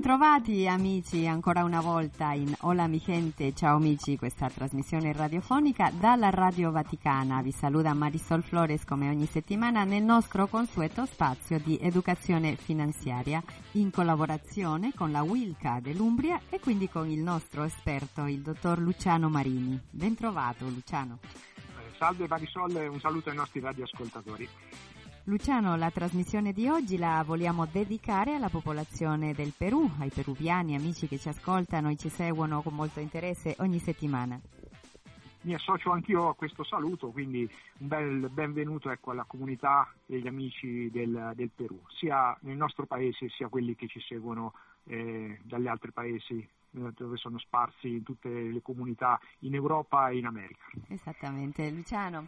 Bentrovati amici ancora una volta in Hola mi gente, ciao amici, questa trasmissione radiofonica dalla Radio Vaticana. Vi saluta Marisol Flores come ogni settimana nel nostro consueto spazio di educazione finanziaria in collaborazione con la Wilca dell'Umbria e quindi con il nostro esperto, il dottor Luciano Marini. Bentrovato Luciano. Salve Marisol un saluto ai nostri radioascoltatori. Luciano, la trasmissione di oggi la vogliamo dedicare alla popolazione del Perù, ai peruviani, amici che ci ascoltano e ci seguono con molto interesse ogni settimana. Mi associo anch'io a questo saluto, quindi un bel benvenuto ecco, alla comunità degli amici del, del, Perù, sia nel nostro paese sia quelli che ci seguono eh, dagli altri paesi eh, dove sono sparsi in tutte le comunità in Europa e in America. Esattamente, Luciano.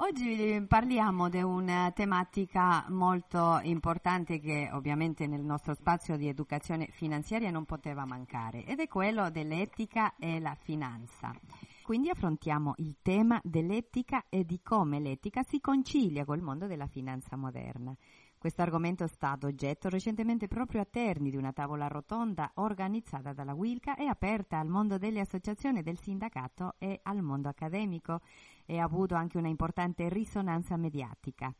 Oggi parliamo di una tematica molto importante che ovviamente nel nostro spazio di educazione finanziaria non poteva mancare ed è quello dell'etica e la finanza. Quindi affrontiamo il tema dell'etica e di come l'etica si concilia col mondo della finanza moderna. Questo argomento è stato oggetto recentemente proprio a Terni di una tavola rotonda organizzata dalla Wilca e aperta al mondo delle associazioni del sindacato e al mondo accademico e ha avuto anche una importante risonanza mediatica.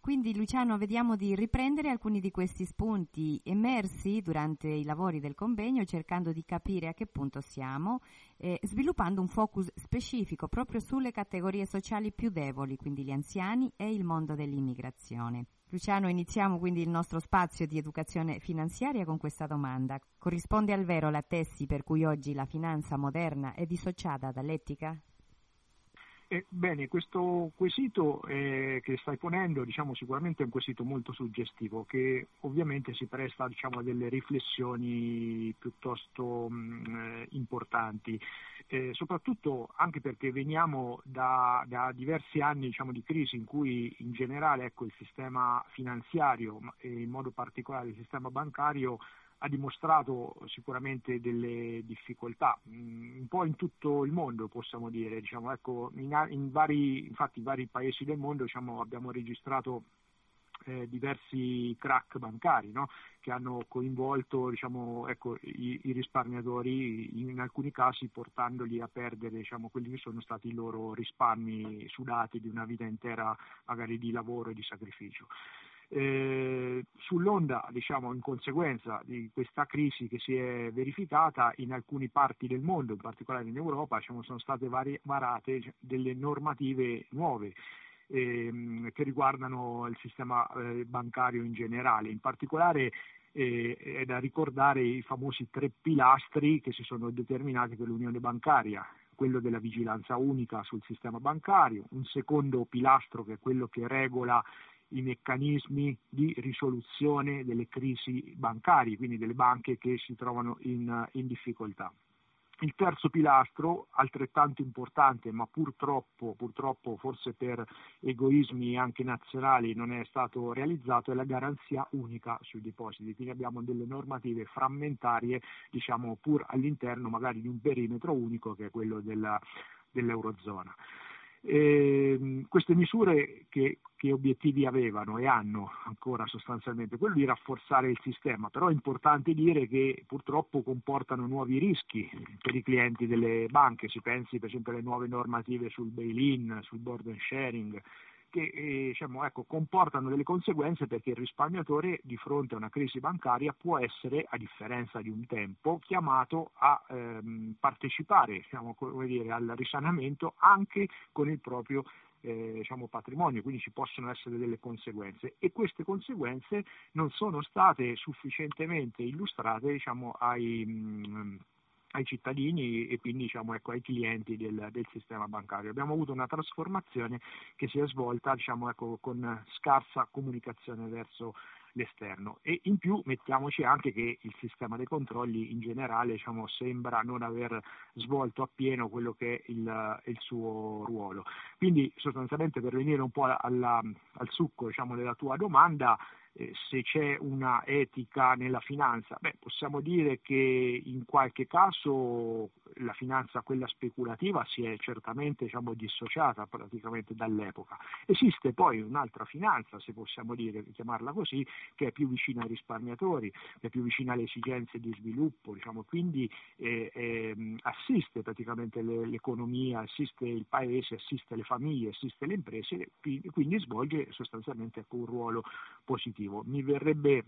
Quindi Luciano vediamo di riprendere alcuni di questi spunti emersi durante i lavori del convegno cercando di capire a che punto siamo, eh, sviluppando un focus specifico proprio sulle categorie sociali più deboli, quindi gli anziani e il mondo dell'immigrazione. Luciano, iniziamo quindi il nostro spazio di educazione finanziaria con questa domanda. Corrisponde al vero la tesi per cui oggi la finanza moderna è dissociata dall'etica? Eh, bene, questo quesito eh, che stai ponendo diciamo, sicuramente è un quesito molto suggestivo che ovviamente si presta diciamo, a delle riflessioni piuttosto mh, eh, importanti, eh, soprattutto anche perché veniamo da, da diversi anni diciamo, di crisi in cui in generale ecco, il sistema finanziario e in modo particolare il sistema bancario ha dimostrato sicuramente delle difficoltà, mm, un po' in tutto il mondo possiamo dire, diciamo, ecco, in, in vari, infatti in vari paesi del mondo diciamo, abbiamo registrato eh, diversi crack bancari no? che hanno coinvolto diciamo, ecco, i, i, risparmiatori in alcuni casi portandoli a perdere diciamo, quelli che sono stati i loro risparmi sudati di una vita intera magari di lavoro e di sacrificio. Eh, sull'onda, diciamo, in conseguenza di questa crisi che si è verificata in alcune parti del mondo, in particolare in Europa, diciamo, sono state vari- varate delle normative nuove ehm, che riguardano il sistema eh, bancario in generale. In particolare eh, è da ricordare i famosi tre pilastri che si sono determinati per l'Unione bancaria, quello della vigilanza unica sul sistema bancario, un secondo pilastro che è quello che regola i meccanismi di risoluzione delle crisi bancarie, quindi delle banche che si trovano in, in difficoltà. Il terzo pilastro, altrettanto importante, ma purtroppo, purtroppo, forse per egoismi anche nazionali non è stato realizzato, è la garanzia unica sui depositi. Quindi abbiamo delle normative frammentarie, diciamo, pur all'interno magari di un perimetro unico che è quello della, dell'Eurozona. Eh, queste misure che, che, obiettivi avevano e hanno ancora sostanzialmente? Quello di rafforzare il sistema, però è importante dire che purtroppo comportano nuovi rischi per i clienti delle banche, si pensi per esempio alle nuove normative sul bail-in, sul board and sharing, che eh, diciamo, ecco, comportano delle conseguenze perché il risparmiatore di fronte a una crisi bancaria può essere, a differenza di un tempo, chiamato a ehm, partecipare diciamo, dire, al risanamento anche con il proprio eh, diciamo, patrimonio, quindi ci possono essere delle conseguenze. E queste conseguenze non sono state sufficientemente illustrate diciamo, ai, mh, ai cittadini e quindi diciamo, ecco, ai clienti del, del, sistema bancario. Abbiamo avuto una trasformazione che si è svolta diciamo, ecco, con scarsa comunicazione verso l'esterno e in più mettiamoci anche che il sistema dei controlli in generale diciamo, sembra non aver svolto appieno quello che è il, il suo ruolo. Quindi sostanzialmente per venire un po' alla, al succo diciamo, della tua domanda, eh, se c'è una etica nella finanza, beh, possiamo dire che in qualche caso la finanza, quella speculativa, si è certamente diciamo, dissociata praticamente dall'epoca. Esiste poi un'altra finanza, se possiamo dire, chiamarla così, che è più vicina ai risparmiatori, che è più vicina alle esigenze di sviluppo, diciamo, quindi eh, eh, assiste praticamente le, l'economia, assiste il paese, assiste le famiglie, assiste le imprese, quindi svolge sostanzialmente ecco, un ruolo positivo. Mi verrebbe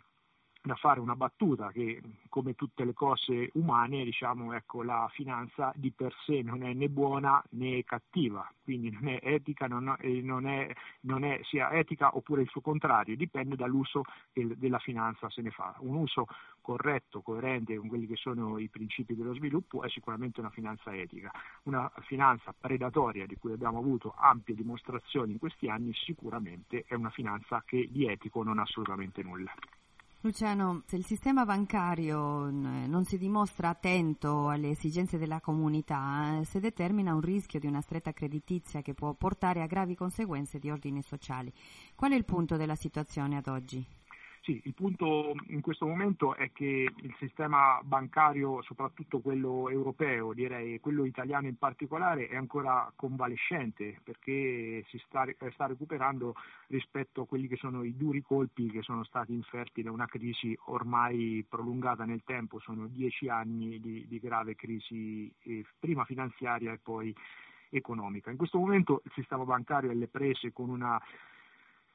da fare una battuta che come tutte le cose umane diciamo ecco la finanza di per sé non è né buona né cattiva quindi non è etica non è, non è, non è sia etica oppure il suo contrario dipende dall'uso che della finanza se ne fa. Un uso corretto coerente con quelli che sono i principi dello sviluppo è sicuramente una finanza etica. Una finanza predatoria di cui abbiamo avuto ampie dimostrazioni in questi anni sicuramente è una finanza che di etico non ha assolutamente nulla Luciano, se il sistema bancario non si dimostra attento alle esigenze della comunità, eh, si determina un rischio di una stretta creditizia che può portare a gravi conseguenze di ordine sociale. Qual è il punto della situazione ad oggi? Sì, il punto in questo momento è che il sistema bancario, soprattutto quello europeo, direi, quello italiano in particolare, è ancora convalescente perché si sta, sta, recuperando rispetto a quelli che sono i duri colpi che sono stati inferti da una crisi ormai prolungata nel tempo, sono dieci anni di, di grave crisi, eh, prima finanziaria e poi economica. In questo momento il sistema bancario è alle prese con una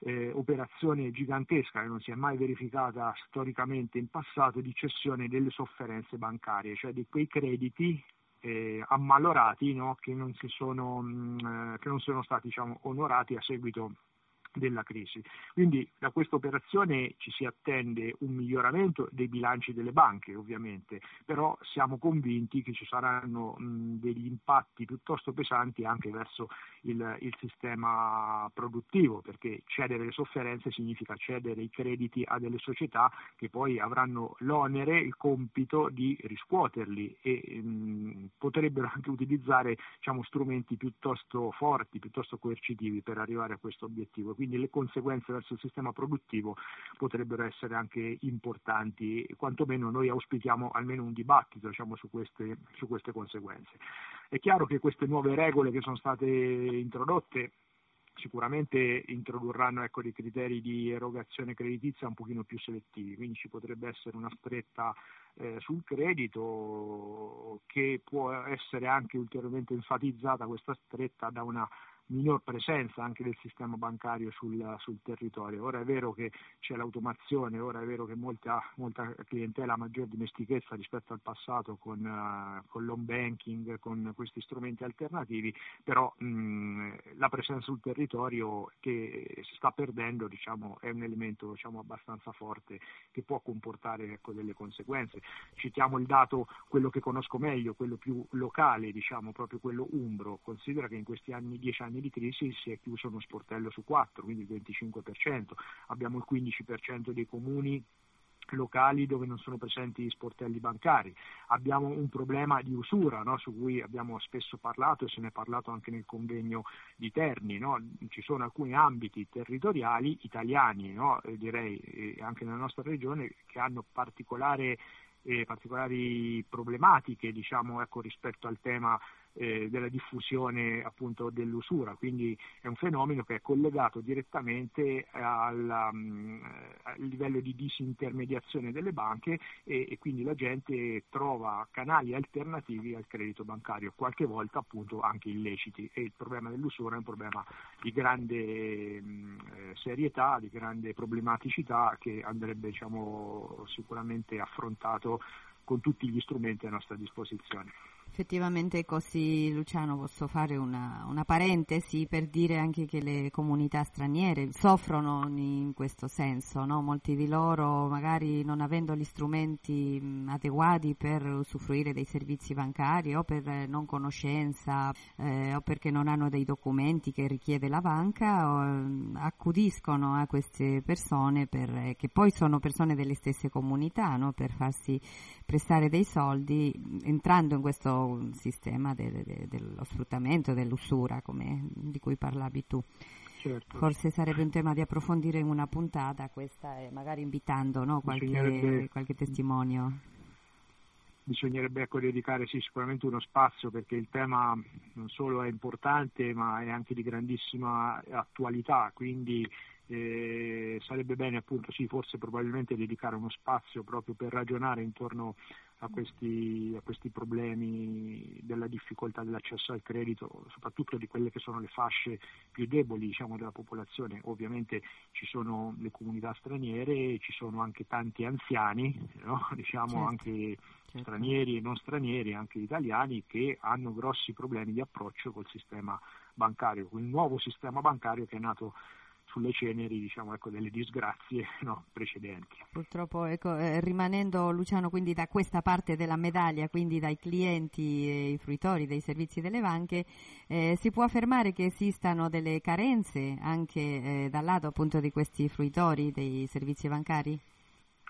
eh, operazione gigantesca che non si è mai verificata storicamente in passato di cessione delle sofferenze bancarie, cioè di quei crediti eh, ammalorati no, che, non sono, mh, mm, che, non sono, stati diciamo, onorati a seguito della crisi. Quindi da questa operazione ci si attende un miglioramento dei bilanci delle banche, ovviamente, però siamo convinti che ci saranno degli impatti piuttosto pesanti anche verso il, il, sistema produttivo, perché cedere le sofferenze significa cedere i crediti a delle società che poi avranno l'onere, il compito di riscuoterli e mh, potrebbero anche utilizzare diciamo, strumenti piuttosto forti, piuttosto coercitivi per arrivare a questo obiettivo quindi le conseguenze verso il sistema produttivo potrebbero essere anche importanti, quantomeno noi auspichiamo almeno un dibattito diciamo, su, queste, su queste conseguenze. È chiaro che queste nuove regole che sono state introdotte sicuramente introdurranno ecco, dei criteri di erogazione creditizia un pochino più selettivi, quindi ci potrebbe essere una stretta eh, sul credito che può essere anche ulteriormente enfatizzata questa stretta da una minor presenza anche del sistema bancario sul, sul, territorio. Ora è vero che c'è l'automazione, ora è vero che molta, molta clientela ha maggior dimestichezza rispetto al passato con, uh, con l'home banking, con questi strumenti alternativi, però mh, la presenza sul territorio che si sta perdendo diciamo, è un elemento diciamo, abbastanza forte che può comportare ecco, delle conseguenze. Citiamo il dato, quello che conosco meglio, quello più locale, diciamo, proprio quello umbro. Considera che in questi anni, dieci anni di crisi si è chiuso uno sportello su quattro, quindi il 25%, abbiamo il 15% dei comuni locali dove non sono presenti sportelli bancari. Abbiamo un problema di usura no? su cui abbiamo spesso parlato e se ne è parlato anche nel convegno di Terni. No? Ci sono alcuni ambiti territoriali italiani, no? direi anche nella nostra regione, che hanno eh, particolari problematiche diciamo, ecco, rispetto al tema eh, della diffusione appunto dell'usura, quindi è un fenomeno che è collegato direttamente alla, um, al livello di disintermediazione delle banche e, e, quindi la gente trova canali alternativi al credito bancario, qualche volta appunto anche illeciti e il problema dell'usura è un problema di grande um, serietà, di grande problematicità che andrebbe diciamo, sicuramente affrontato con tutti gli strumenti a nostra disposizione. Effettivamente così, Luciano, posso fare una, una, parentesi per dire anche che le comunità straniere soffrono in questo senso, no? molti di loro magari non avendo gli strumenti adeguati per usufruire dei servizi bancari o per non conoscenza eh, o perché non hanno dei documenti che richiede la banca, o, accudiscono a queste persone per, eh, che poi sono persone delle stesse comunità no? per farsi prestare dei soldi entrando in questo sistema de, de, dello sfruttamento, dell'usura come, di cui parlavi tu. Certo. Forse sarebbe un tema di approfondire in una puntata questa e magari invitando no, qualche, qualche testimonio bisognerebbe ecco, dedicare sì, sicuramente uno spazio perché il tema non solo è importante ma è anche di grandissima attualità, quindi eh, sarebbe bene appunto sì, forse probabilmente dedicare uno spazio proprio per ragionare intorno a questi, a questi problemi della difficoltà dell'accesso al credito, soprattutto di quelle che sono le fasce più deboli diciamo, della popolazione. Ovviamente ci sono le comunità straniere, ci sono anche tanti anziani, no? diciamo certo. anche certo. stranieri e non stranieri, anche italiani, che hanno grossi problemi di approccio col sistema bancario, il nuovo sistema bancario che è nato sulle ceneri diciamo, ecco, delle disgrazie no, precedenti. Purtroppo, ecco, eh, rimanendo Luciano quindi da questa parte della medaglia, quindi dai clienti e i fruitori dei servizi delle banche, eh, si può affermare che esistano delle carenze anche eh, dal lato appunto di questi fruitori dei servizi bancari?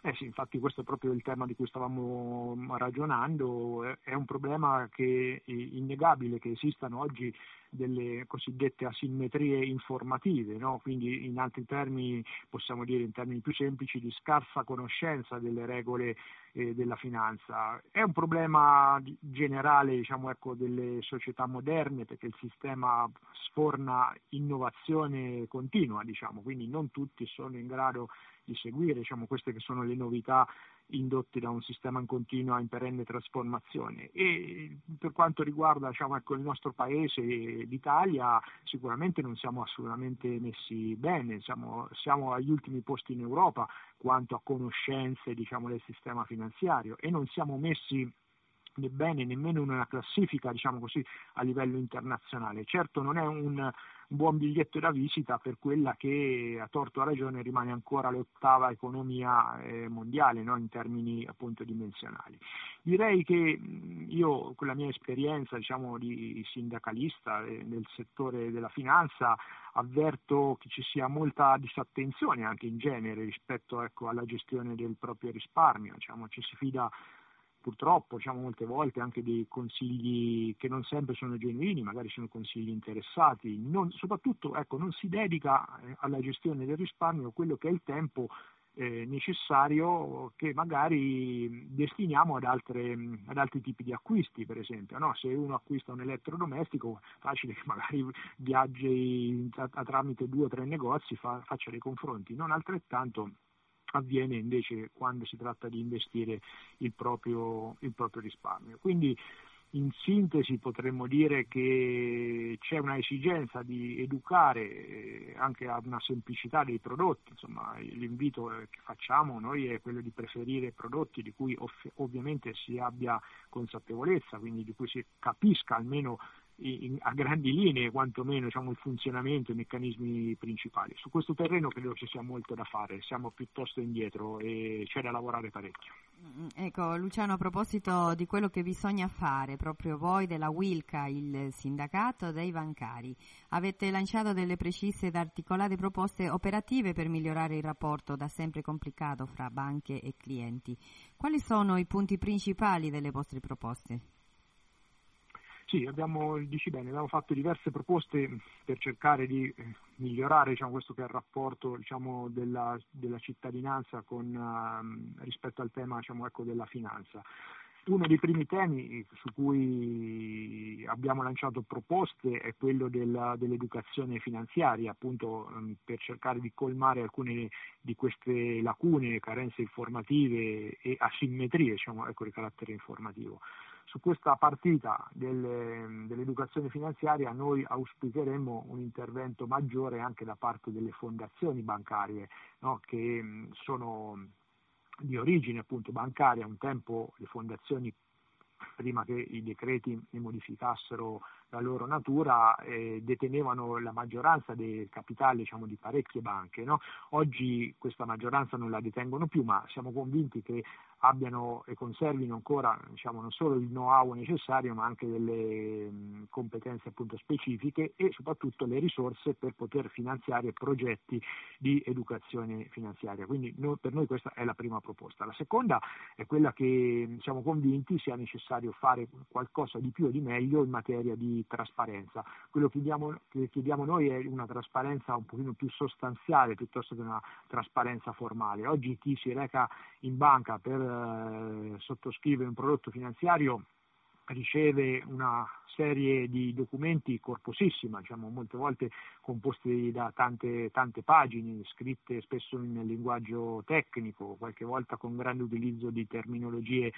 Eh sì, infatti questo è proprio il tema di cui stavamo ragionando, è un problema che è innegabile che esistano oggi delle cosiddette asimmetrie informative, no? quindi in altri termini possiamo dire in termini più semplici di scarsa conoscenza delle regole eh, della finanza. È un problema generale diciamo, ecco, delle società moderne perché il sistema sforna innovazione continua, diciamo, quindi non tutti sono in grado di seguire diciamo, queste che sono le novità indotti da un sistema in continua in perenne trasformazione. E per quanto riguarda diciamo, ecco, il nostro paese, l'Italia, sicuramente non siamo assolutamente messi bene, siamo, siamo agli ultimi posti in Europa quanto a conoscenze diciamo, del sistema finanziario e non siamo messi bene nemmeno una classifica diciamo così, a livello internazionale. Certo non è un buon biglietto da visita per quella che a torto a ragione rimane ancora l'ottava economia eh, mondiale no? in termini appunto dimensionali. Direi che io con la mia esperienza diciamo, di sindacalista eh, nel settore della finanza avverto che ci sia molta disattenzione anche in genere rispetto ecco, alla gestione del proprio risparmio, diciamo, ci si fida purtroppo diciamo, molte volte anche dei consigli che non sempre sono genuini, magari sono consigli interessati, non, soprattutto ecco, non si dedica eh, alla gestione del risparmio quello che è il tempo eh, necessario che magari destiniamo ad, altre, ad, altri tipi di acquisti, per esempio. No? Se uno acquista un elettrodomestico, facile che magari viaggi a, a tramite due o tre negozi, fa, faccia dei confronti, non altrettanto avviene invece quando si tratta di investire il proprio, il proprio risparmio. Quindi in sintesi potremmo dire che c'è una esigenza di educare eh, anche a una semplicità dei prodotti, insomma l'invito che facciamo noi è quello di preferire prodotti di cui ovviamente si abbia consapevolezza, quindi di cui si capisca almeno in, a grandi linee quantomeno diciamo, il funzionamento, i meccanismi principali. Su questo terreno credo ci sia molto da fare, siamo piuttosto indietro e c'è da lavorare parecchio. Mm, ecco Luciano, a proposito di quello che bisogna fare, proprio voi della Wilca, il sindacato dei bancari, avete lanciato delle precise ed articolate proposte operative per migliorare il rapporto da sempre complicato fra banche e clienti. Quali sono i punti principali delle vostre proposte? Sì, abbiamo, dici bene, abbiamo fatto diverse proposte per cercare di eh, migliorare diciamo, questo che è il rapporto diciamo, della, della, cittadinanza con, uh, rispetto al tema diciamo, ecco, della finanza. Uno dei primi temi su cui abbiamo lanciato proposte è quello della, dell'educazione finanziaria, appunto um, per cercare di colmare alcune di queste lacune, carenze informative e asimmetrie diciamo, ecco, di carattere informativo su questa partita delle, dell'educazione finanziaria noi auspicheremmo un intervento maggiore anche da parte delle fondazioni bancarie no, che sono di origine appunto bancaria, un tempo le fondazioni prima che i decreti ne modificassero la loro natura, eh, detenevano la maggioranza del capitale diciamo, di parecchie banche. No? Oggi questa maggioranza non la detengono più, ma siamo convinti che abbiano e conservino ancora diciamo, non solo il know-how necessario ma anche delle mh, competenze appunto, specifiche e soprattutto le risorse per poter finanziare progetti di educazione finanziaria. Quindi no, per noi questa è la prima proposta. La seconda è quella che siamo convinti sia necessario fare qualcosa di più e di meglio in materia di trasparenza. Quello che chiediamo, che chiediamo noi è una trasparenza un pochino più sostanziale piuttosto che una trasparenza formale. Oggi chi si reca in banca per eh, sottoscrive un prodotto finanziario riceve una serie di documenti corposissima, diciamo, molte volte composti da tante, tante, pagine, scritte spesso in linguaggio tecnico, qualche volta con grande utilizzo di terminologie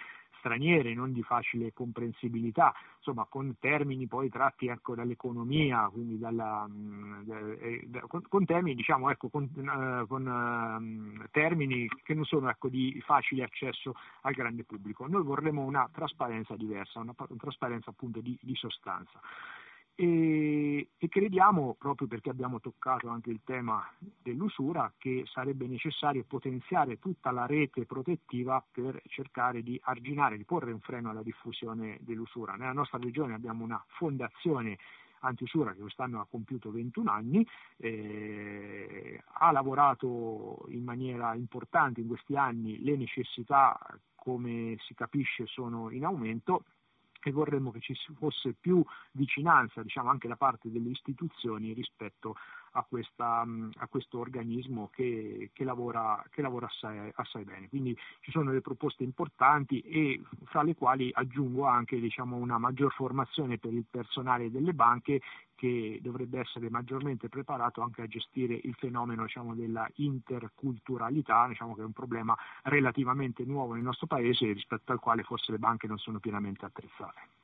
straniere, non di facile comprensibilità, insomma con termini poi tratti ecco, dall'economia, quindi dalla, mh, eh, con, temi, diciamo, ecco, con, uh, con uh, termini che non sono ecco, di facile accesso al grande pubblico. Noi vorremmo una trasparenza diversa, una, una trasparenza appunto di, di sostanza. E, e, crediamo, proprio perché abbiamo toccato anche il tema dell'usura, che sarebbe necessario potenziare tutta la rete protettiva per cercare di arginare, di porre un freno alla diffusione dell'usura. Nella nostra regione abbiamo una fondazione antiusura che quest'anno ha compiuto 21 anni, eh, ha lavorato in maniera importante in questi anni, le necessità come si capisce sono in aumento e vorremmo che ci fosse più vicinanza diciamo, anche da parte delle istituzioni rispetto a, questa, a questo organismo che, che lavora, che lavora assai, assai, bene. Quindi ci sono delle proposte importanti e fra le quali aggiungo anche diciamo, una maggior formazione per il personale delle banche che dovrebbe essere maggiormente preparato anche a gestire il fenomeno diciamo, della interculturalità, diciamo, che è un problema relativamente nuovo nel nostro Paese rispetto al quale forse le banche non sono pienamente attrezzate.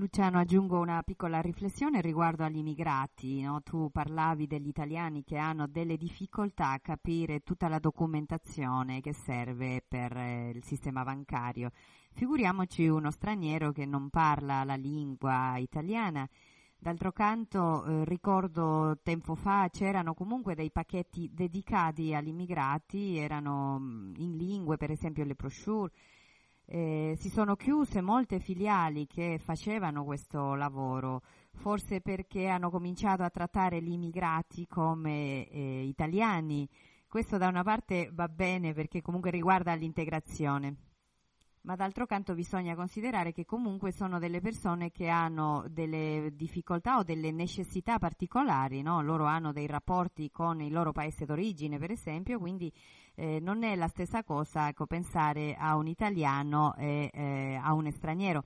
Luciano, aggiungo una piccola riflessione riguardo agli immigrati. No? Tu parlavi degli italiani che hanno delle difficoltà a capire tutta la documentazione che serve per eh, il sistema bancario. Figuriamoci uno straniero che non parla la lingua italiana D'altro canto eh, ricordo tempo fa c'erano comunque dei pacchetti dedicati agli immigrati, erano mm, in lingue, per esempio le brochure. Eh, si sono chiuse molte filiali che facevano questo lavoro, forse perché hanno cominciato a trattare gli immigrati come eh, italiani. Questo da una parte va bene perché comunque riguarda l'integrazione ma d'altro canto bisogna considerare che comunque sono delle persone che hanno delle difficoltà o delle necessità particolari, no? loro hanno dei rapporti con il loro paese d'origine per esempio, quindi eh, non è la stessa cosa ecco, pensare a un italiano e eh, a un straniero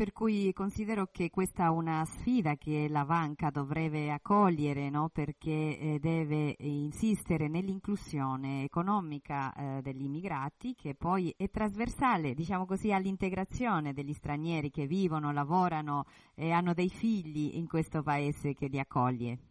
per cui considero che questa è una sfida che la banca dovrebbe accogliere no? perché eh, deve insistere nell'inclusione economica eh, degli immigrati che poi è trasversale diciamo così, all'integrazione degli stranieri che vivono, lavorano e hanno dei figli in questo paese che li accoglie.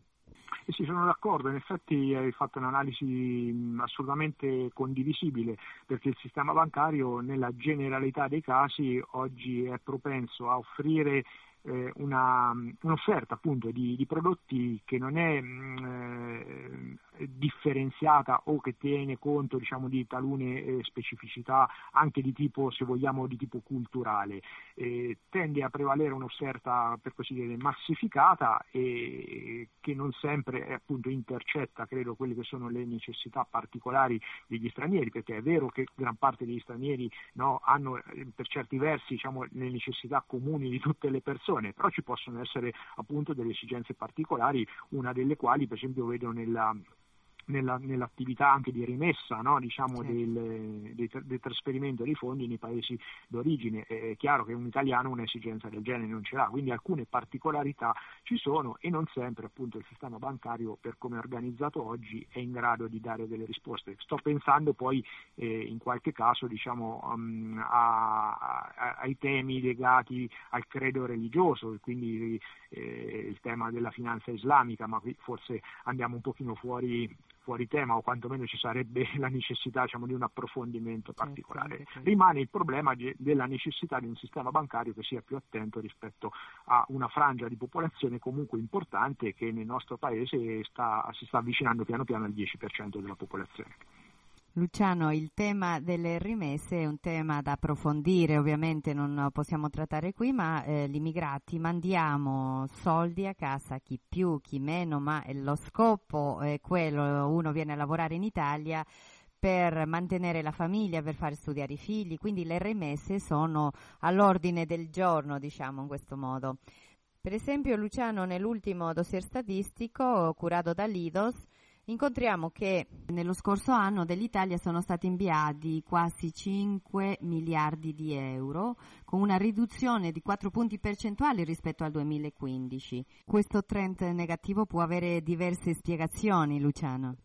Eh sì, sono d'accordo, in effetti hai fatto un'analisi assolutamente condivisibile perché il sistema bancario nella generalità dei casi oggi è propenso a offrire una, un'offerta appunto di, di, prodotti che non è mh, mm, eh, differenziata o che tiene conto diciamo, di talune eh, specificità anche di tipo, se vogliamo, di tipo culturale. tende a prevalere un'offerta per così dire massificata e che non sempre appunto intercetta credo quelle che sono le necessità particolari degli stranieri, perché è vero che gran parte degli stranieri no, hanno eh, per certi versi diciamo, le necessità comuni di tutte le persone persone, però ci possono essere appunto delle esigenze particolari, una delle quali per esempio vedo nella nella, nell'attività anche di rimessa no? diciamo, certo. del, del, del, trasferimento dei fondi nei paesi d'origine. È chiaro che un italiano un'esigenza del genere non ce l'ha, quindi alcune particolarità ci sono e non sempre appunto, il sistema bancario per come è organizzato oggi è in grado di dare delle risposte. Sto pensando poi eh, in qualche caso diciamo, um, a, a, ai temi legati al credo religioso, quindi eh, il tema della finanza islamica, ma qui forse andiamo un pochino fuori fuori tema o quantomeno ci sarebbe la necessità diciamo, di un approfondimento Certo, particolare. Rimane il problema della necessità di un sistema bancario che sia più attento rispetto a una frangia di popolazione comunque importante che nel nostro paese sta- si sta avvicinando piano piano al 10% della popolazione. Luciano, il tema delle rimesse è un tema da approfondire, ovviamente non possiamo trattare qui, ma eh, gli immigrati mandiamo soldi a casa, chi più, chi meno, ma eh, lo scopo è quello, uno viene a lavorare in Italia per mantenere la famiglia, per far studiare i figli, quindi le rimesse sono all'ordine del giorno, diciamo in questo modo. Per esempio, Luciano, nell'ultimo dossier statistico curato dall'IDOS, incontriamo che nello scorso anno dell'Italia sono stati inviati quasi 5 miliardi di euro, con una riduzione di 4 punti percentuali rispetto al 2015. Questo trend negativo può avere diverse spiegazioni, Luciano.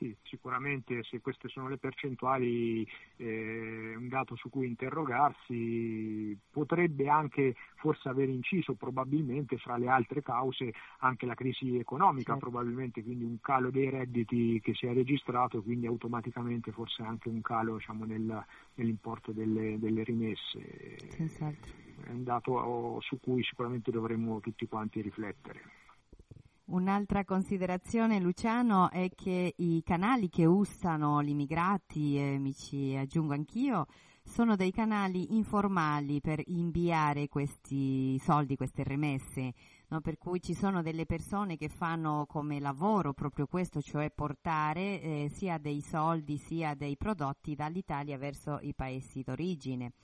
Sì, sicuramente se queste sono le percentuali eh, è un dato su cui interrogarsi, potrebbe anche forse aver inciso probabilmente fra le altre cause anche la crisi economica, Certo. probabilmente quindi un calo dei redditi che si è registrato, quindi automaticamente forse anche un calo diciamo, nel- nell'importo delle, delle rimesse. Senz'altro. È un dato su cui sicuramente dovremmo tutti quanti riflettere. Un'altra considerazione, Luciano, è che i canali che usano gli immigrati, e mi ci aggiungo anch'io, sono dei canali informali per inviare questi soldi, queste remesse, no? per cui ci sono delle persone che fanno come lavoro proprio questo, cioè portare eh, sia dei soldi sia dei prodotti dall'Italia verso i paesi d'origine.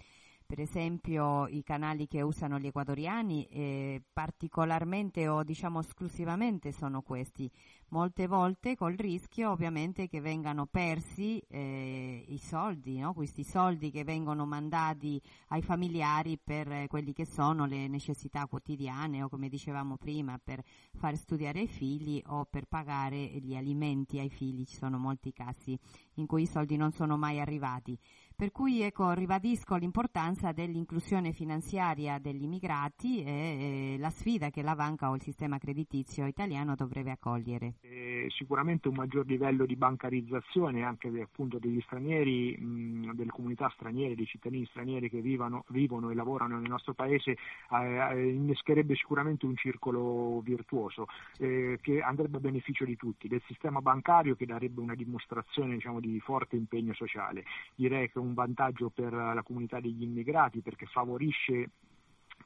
Per esempio i canali che usano gli ecuadoriani eh, particolarmente o diciamo esclusivamente sono questi. Molte volte col rischio ovviamente che vengano persi eh, i soldi, no? questi soldi che vengono mandati ai familiari per eh, quelli che sono le necessità quotidiane o come dicevamo prima per far studiare i figli o per pagare gli alimenti ai figli. Ci sono molti casi in cui i soldi non sono mai arrivati. Per cui ecco, ribadisco l'importanza dell'inclusione finanziaria degli immigrati e eh, la sfida che la banca o il sistema creditizio italiano dovrebbe accogliere. Eh, sicuramente un maggior livello di bancarizzazione anche appunto degli stranieri, mh, delle comunità straniere, dei cittadini stranieri che vivano, vivono e lavorano nel nostro paese eh, innescherebbe sicuramente un circolo virtuoso eh, che andrebbe a beneficio di tutti, del sistema bancario che darebbe una dimostrazione diciamo, di forte impegno sociale. Direi che un vantaggio per la comunità degli immigrati perché favorisce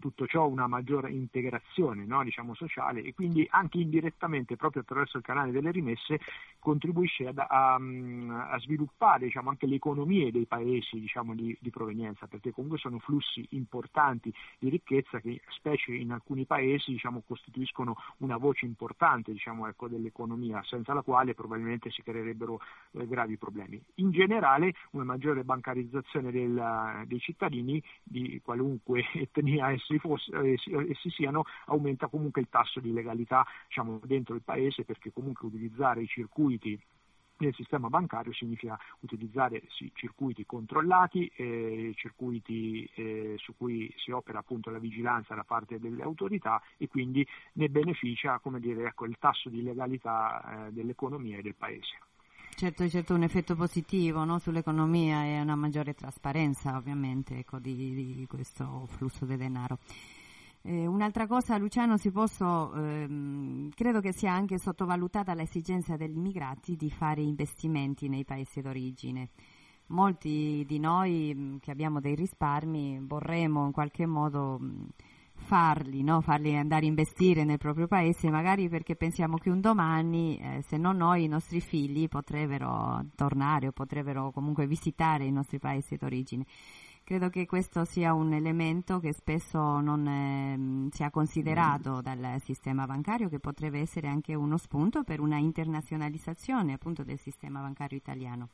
tutto ciò una maggiore integrazione no, diciamo, sociale e quindi anche indirettamente proprio attraverso il canale delle rimesse contribuisce ad, a, a, sviluppare diciamo, anche le economie dei paesi diciamo, di, di, provenienza perché comunque sono flussi importanti di ricchezza che specie in alcuni paesi diciamo, costituiscono una voce importante diciamo, ecco, dell'economia senza la quale probabilmente si creerebbero eh, gravi problemi. In generale una maggiore bancarizzazione del, dei cittadini di qualunque etnia essi, fosse, essi siano aumenta comunque il tasso di legalità diciamo, dentro il paese perché comunque utilizzare i circuiti nel sistema bancario significa utilizzare sì, circuiti controllati, eh, circuiti eh, su cui si opera appunto la vigilanza da parte delle autorità e quindi ne beneficia dire, ecco, il tasso di legalità eh, dell'economia e del paese. Certo, certo, un effetto positivo no, sull'economia e una maggiore trasparenza ovviamente ecco, di, di, questo flusso di denaro. Eh, un'altra cosa, Luciano, posso, ehm, credo che sia anche sottovalutata l'esigenza degli immigrati di fare investimenti nei paesi d'origine. Molti di noi mh, che abbiamo dei risparmi vorremmo in qualche modo mh, farli, no? farli andare a investire nel proprio paese, magari perché pensiamo che un domani, eh, se non noi, i nostri figli potrebbero tornare o potrebbero comunque visitare i nostri paesi d'origine. Credo che questo sia un elemento che spesso non eh, sia considerato dal sistema bancario, che potrebbe essere anche uno spunto per una internazionalizzazione appunto del sistema bancario italiano.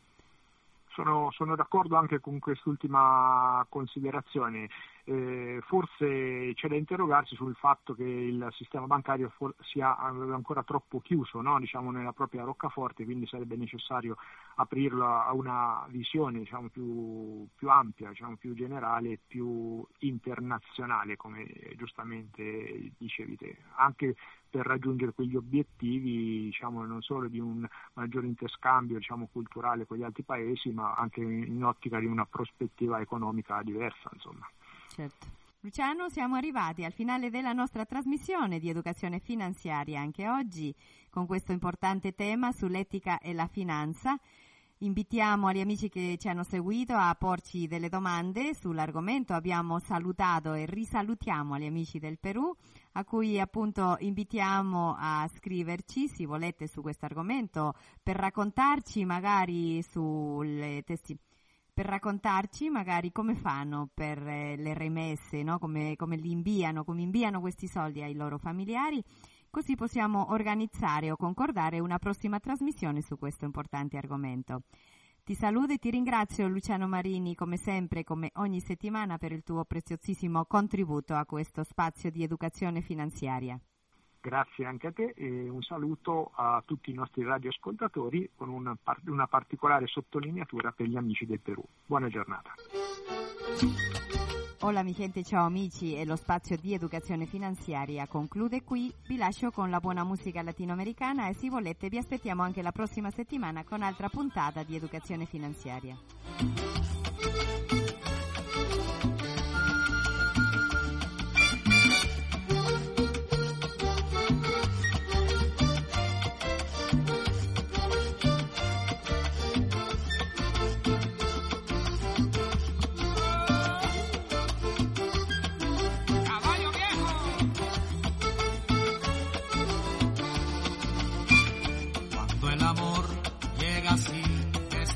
Sono, sono d'accordo anche con quest'ultima considerazione. Eh, forse c'è da interrogarsi sul fatto che il sistema bancario for- sia ancora troppo chiuso no? diciamo, nella propria roccaforte, quindi sarebbe necessario aprirlo a una visione diciamo, più, più, ampia, diciamo, più generale più internazionale, come giustamente dicevi te, anche per raggiungere quegli obiettivi diciamo, non solo di un maggiore interscambio diciamo, culturale con gli altri paesi, ma anche in ottica di una prospettiva economica diversa. Insomma. Certo. Luciano, siamo arrivati al finale della nostra trasmissione di educazione finanziaria anche oggi con questo importante tema sull'etica e la finanza. Invitiamo gli amici che ci hanno seguito a porci delle domande sull'argomento. Abbiamo salutato e risalutiamo gli amici del Perù, a cui appunto invitiamo a scriverci, se volete, su questo argomento, per raccontarci magari sulle testi per raccontarci magari come fanno per eh, le remesse, no? come, come li inviano, come inviano questi soldi ai loro familiari così possiamo organizzare o concordare una prossima trasmissione su questo importante argomento. Ti saluto e ti ringrazio Luciano Marini come sempre, come ogni settimana per il tuo preziosissimo contributo a questo spazio di educazione finanziaria. Grazie anche a te e un saluto a tutti i nostri radioascoltatori con una, una particolare sottolineatura per gli amici del Perù. Buona giornata. Hola mi gente, ciao amici e lo spazio di educazione finanziaria conclude qui. Vi lascio con la buona musica latinoamericana e se volete vi aspettiamo anche la prossima settimana con altra puntata di educazione finanziaria.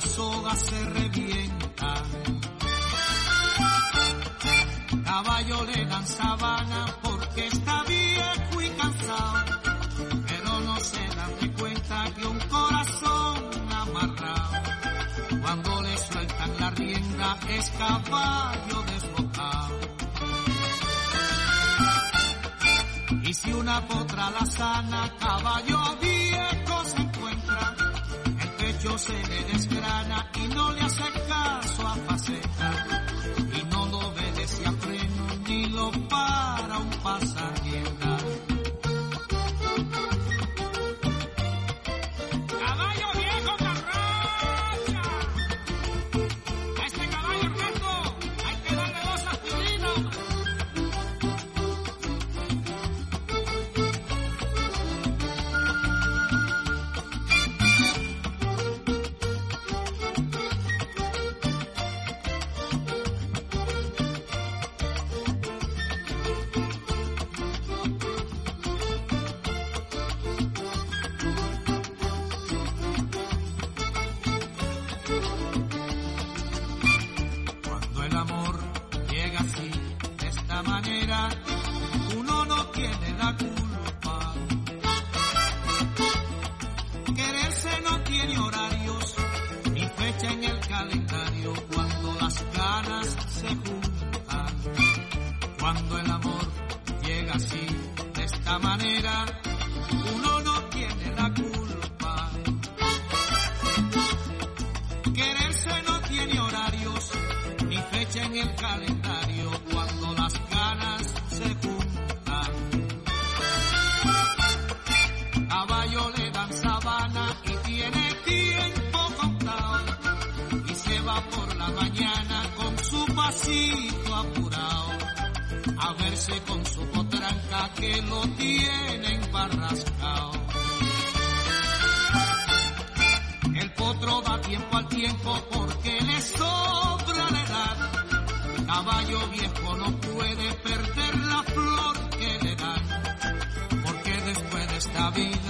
Soga se revienta. Caballo le dan sabana porque está viejo y cansado, pero no se dan cuenta que un corazón amarrado, cuando le sueltan la rienda es caballo desbocado. Y si una potra la sana, caballo viejo se encuentra pecho se le desgrana y no le hace caso a faceta Caballo viejo no puede perder la flor que le dan, porque después de esta vida